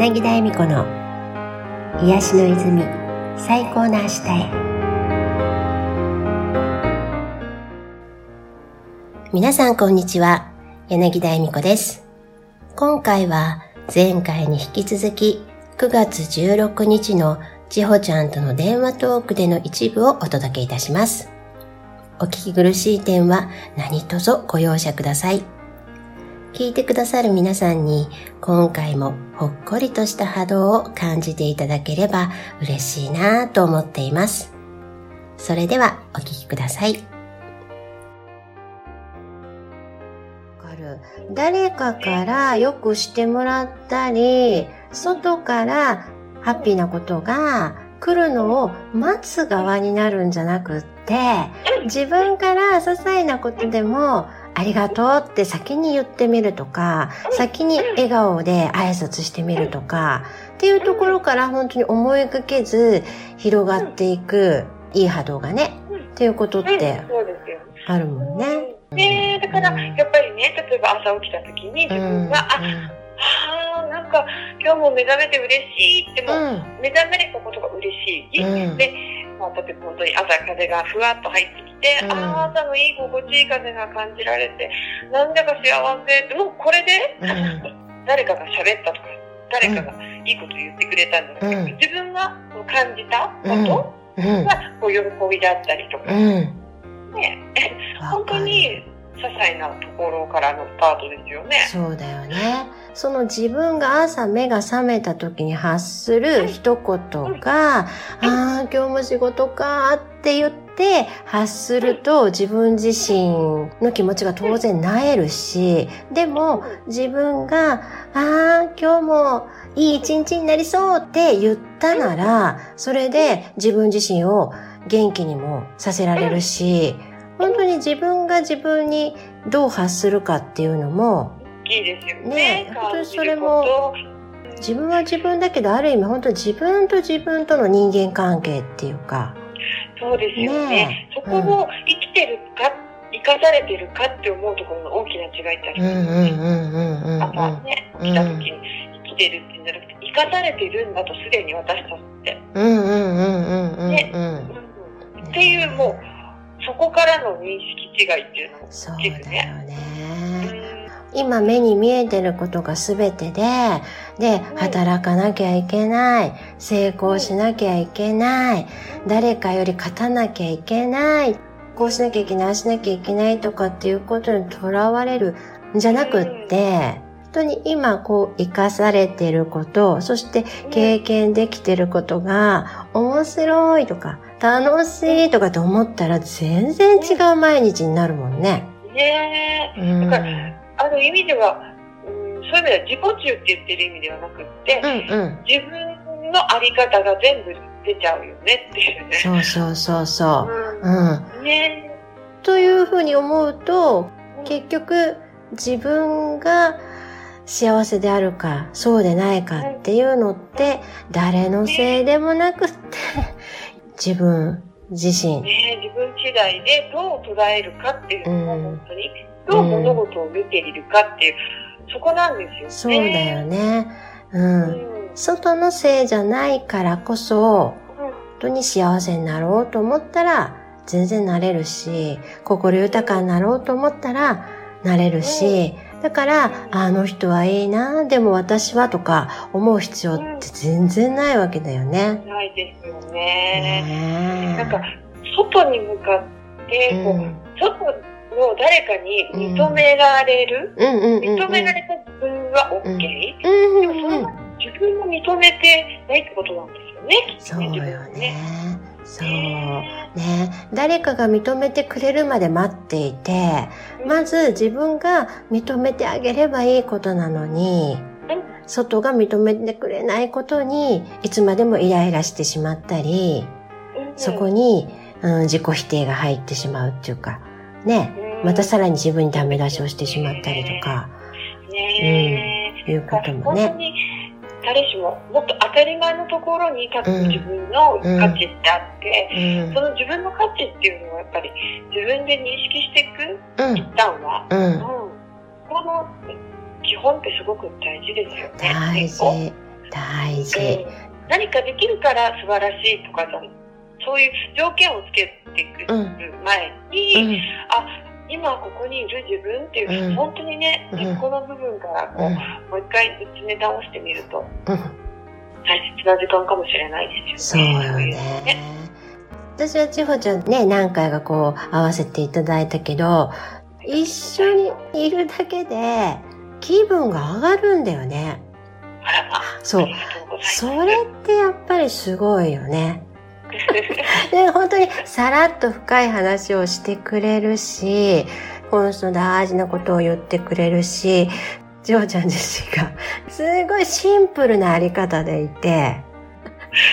柳田恵美子の癒しの泉最高の明日へ。皆さんこんにちは。柳田恵美子です。今回は前回に引き続き9月16日の千穂ちゃんとの電話トークでの一部をお届けいたします。お聞き苦しい点は何卒ご容赦ください。聞いてくださる皆さんに今回もほっこりとした波動を感じていただければ嬉しいなと思っています。それではお聞きください。誰かからよくしてもらったり、外からハッピーなことが来るのを待つ側になるんじゃなくって、自分から些細なことでもありがとうって先に言ってみるとか、先に笑顔で挨拶してみるとか、っていうところから本当に思いがけず広がっていくいい波動がね、っていうことってあるもんね。ねだからやっぱりね、例えば朝起きた時に自分が、あ、あなんか今日も目覚めて嬉しいっても、目覚めれたことが嬉しい。でまあ、例えば本当に朝風がふわっと入ってきて、うん、ああ、朝のいい心地いい風が感じられて、なんだか幸せって、もうこれで、うん、誰かが喋ったとか、誰かがいいこと言ってくれたんじゃなくて、うん、自分が感じたことが、こう喜びだったりとか、ね、本当に些細なところからのスタートですよね。そうだよね。その自分が朝目が覚めた時に発する一言が、ああ、今日も仕事かって言って発すると自分自身の気持ちが当然なえるし、でも自分が、ああ、今日もいい一日になりそうって言ったなら、それで自分自身を元気にもさせられるし、本当に自分が自分にどう発するかっていうのも、いいですよね。ね本当にそれも、自分は自分だけど、ある意味本当に自分と自分との人間関係っていうか。そうですよね。ねそこを生きてるか、うん、生かされてるかって思うところの大きな違いってありますよね。朝ね、起きた時に生きてるっていうんじゃなくて、生かされてるんだとすでに私たちって。うんうんうんうんうん。ね。うん、っていう、もう、そこからの認識違いっていうのもそうだよね。今目に見えてることが全てで、で、働かなきゃいけない、成功しなきゃいけない、誰かより勝たなきゃいけない、こうしなきゃいけない、ああしなきゃいけないとかっていうことにとらわれるんじゃなくって、本当に今こう生かされてること、そして経験できてることが面白いとか楽しいとかって思ったら全然違う毎日になるもんね。ねえ。うん、る意味では、うん、そういう意味では自己中って言ってる意味ではなくって、うんうん、自分のあり方が全部出ちゃうよねっていうね。そうそうそうそう。うん。うん、ねというふうに思うと、結局自分が幸せであるか、そうでないかっていうのって、誰のせいでもなくって、自分自身。ね自分次第でどう捉えるかっていうのが本当に、どう物事を見ているかっていう、そこなんですよね。そうだよね。うん。うん、外のせいじゃないからこそ、本当に幸せになろうと思ったら、全然なれるし、心豊かになろうと思ったら、なれるし、うんだから、あの人はいいな、でも私はとか思う必要って全然ないわけだよね。ないですよね。ねなんか、外に向かって、こう、うん、外の誰かに認められる、認められた自分は OK、うん、でもそれは自分を認めてないってことなんですよね。そうよね。そう。ね。誰かが認めてくれるまで待っていて、まず自分が認めてあげればいいことなのに、外が認めてくれないことに、いつまでもイライラしてしまったり、そこに、うん、自己否定が入ってしまうっていうか、ね。またさらに自分にダメ出しをしてしまったりとか、うん、いうこともね。誰しももっと当たり前のところに多分自分の価値ってあって、うん、その自分の価値っていうのをやっぱり自分で認識していく、うん、一旦は、うん、この基本ってすごく大事ですよね。大事。大事、うん、何かできるから素晴らしいとかそういう条件をつけていく前に、うん、あ今ここにいる自分っていう、うん、本当にね、根っこの部分からこう、もう一回見つめ直してみると、大切な時間かもしれないですよね。そうよね。私は千穂ちゃんね、何回かこう会わせていただいたけど、一緒にいるだけで気分が上がるんだよね。そう。それってやっぱりすごいよね。で、本当にさらっと深い話をしてくれるし、この人大事なことを言ってくれるし、ジョーちゃん自身が すごいシンプルなあり方でいて、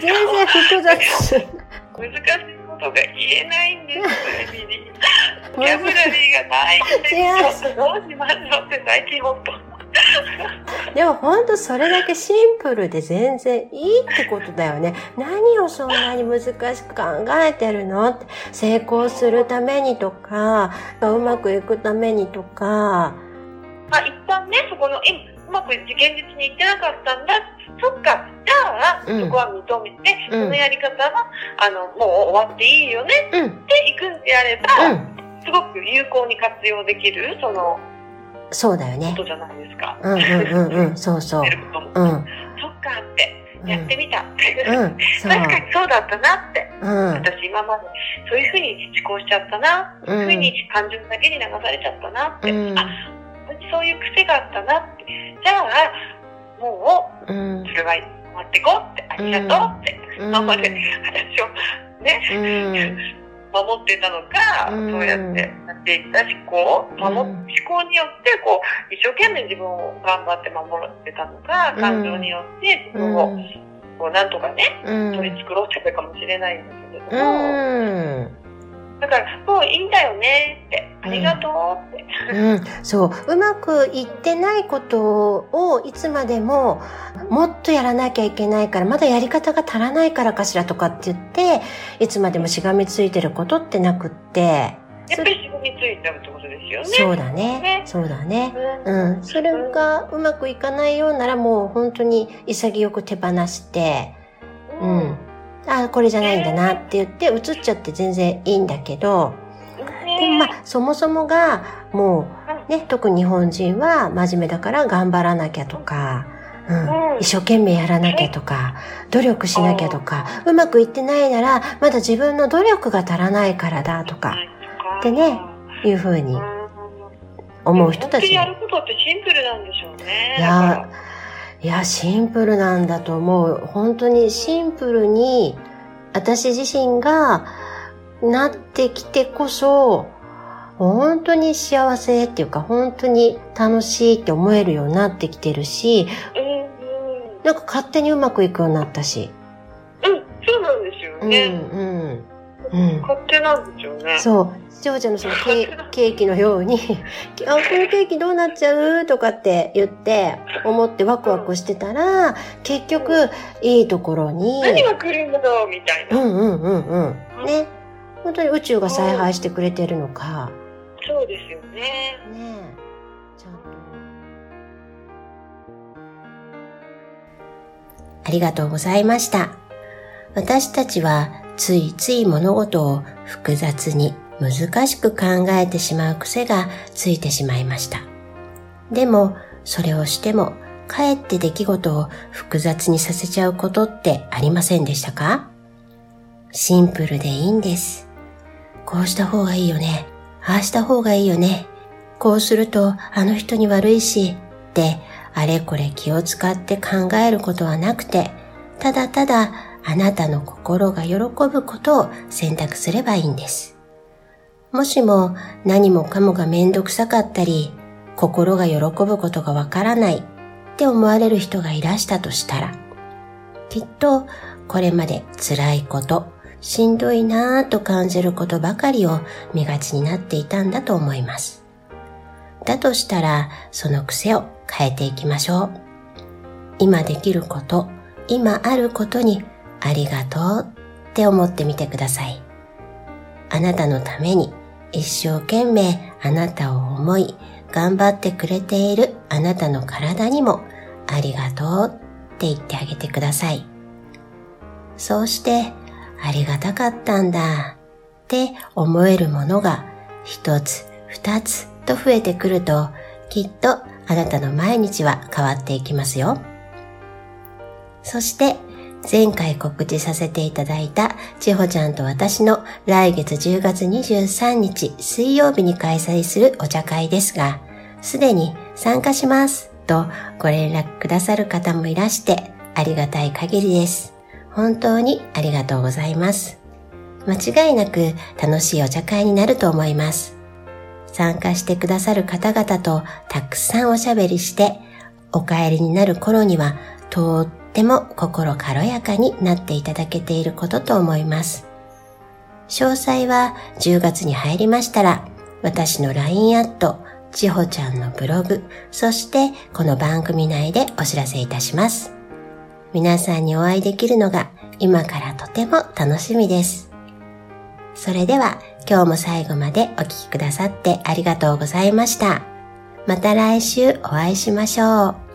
全然複雑。難しいことが言えないんです、エミリー。キャブラリーがないんですよ。どうしましょうって最近本当。でも本当それだけシンプルで全然いいってことだよね。何をそんなに難しく考えてるのって。成功するためにとか、うまくいくためにとか。まあ一旦ね、そこの、うまく現実にいってなかったんだ。そっか、じゃあ、うん、そこは認めて、そのやり方は、あの、もう終わっていいよね。っていくんであれば、うん、すごく有効に活用できる、その、そうだよね。ことじゃないですか。うんうんうんうん、そうそう。うん。そっかって、やってみた。うん、確かにそうだったなって。うん、私今までそういうふうに思考しちゃったな。そういうふうに感情だけに流されちゃったなって。うん、あ、そういう癖があったなって。じゃあ、もう、うん、それは終わっていこうって、ありがとうって、今まで私をね、守ってたのか、うん、そうやってやっていた思考、守、うん、思考によってこう一生懸命自分を頑張って守ってたのか、感情によって自分をこうなんとかね、取り繕ってたかもしれないんですけれども、だから、もういいんだよねって、ありがとうって。うん、そう。うまくいってないことをいつまでも、もっとやらなきゃいけないから、まだやり方が足らないからかしらとかって言って、いつまでもしがみついてることってなくって、やっぱりしがみついてるってことですよね。そうだね。ね。そうだね。うん。それがうまくいかないようならもう本当に潔く手放して、うん、うん。あ、これじゃないんだなって言って映っちゃって全然いいんだけど、でもまあ、そもそもが、もう、ね、特に日本人は真面目だから頑張らなきゃとか、うん、一生懸命やらなきゃとか、努力しなきゃとか、うまくいってないなら、まだ自分の努力が足らないからだとか、ってね、いうふうに思う人たち。やることってシンプルなんでしょうね。いや、いや、シンプルなんだと思う。本当にシンプルに、私自身がなってきてこそ、本当に幸せっていうか、本当に楽しいって思えるようになってきてるし、なんか勝手にうまくいくようになったし。うん、そうなんですよね。うん、うん。うん、勝手なんですよね。そう。長女のそのケケーキのように、あ、このケーキどうなっちゃう？とかって言って、思ってワクワクしてたら、結局、いいところに。何が来るんだろう？みたいな。うんうんうんうん。ね。本当に宇宙が采配してくれてるのか。そうですよね。ねちゃんと。ありがとうございました。私たちはついつい物事を複雑に難しく考えてしまう癖がついてしまいました。でも、それをしても、かえって出来事を複雑にさせちゃうことってありませんでしたか？シンプルでいいんです。こうした方がいいよね。ああした方がいいよね。こうするとあの人に悪いし、ってあれこれ気を使って考えることはなくて、ただただあなたの心が喜ぶことを選択すればいいんです。もしも何もかもがめんどくさかったり、心が喜ぶことがわからないって思われる人がいらしたとしたら、きっとこれまで辛いこと、しんどいなぁと感じることばかりを見がちになっていたんだと思います。だとしたら、その癖を変えていきましょう。今できること、今あることにありがとうって思ってみてください。あなたのために一生懸命あなたを思い頑張ってくれているあなたの体にもありがとうって言ってあげてください。そうして、ありがたかったんだって思えるものが一つ、二つと増えてくると、きっとあなたの毎日は変わっていきますよ。そして前回告知させていただいた千穂ちゃんと私の来月10月23日水曜日に開催するお茶会ですが、すでに参加しますとご連絡くださる方もいらしてありがたい限りです。本当にありがとうございます。間違いなく楽しいお茶会になると思います。参加してくださる方々とたくさんおしゃべりして、お帰りになる頃にはとっっても心軽やかになっていただけていることと思います。詳細は10月に入りましたら、私の LINE アット、ちほちゃんのブログ、そしてこの番組内でお知らせいたします。皆さんにお会いできるのが今からとても楽しみです。それでは今日も最後までお聴きくださってありがとうございました。また来週お会いしましょう。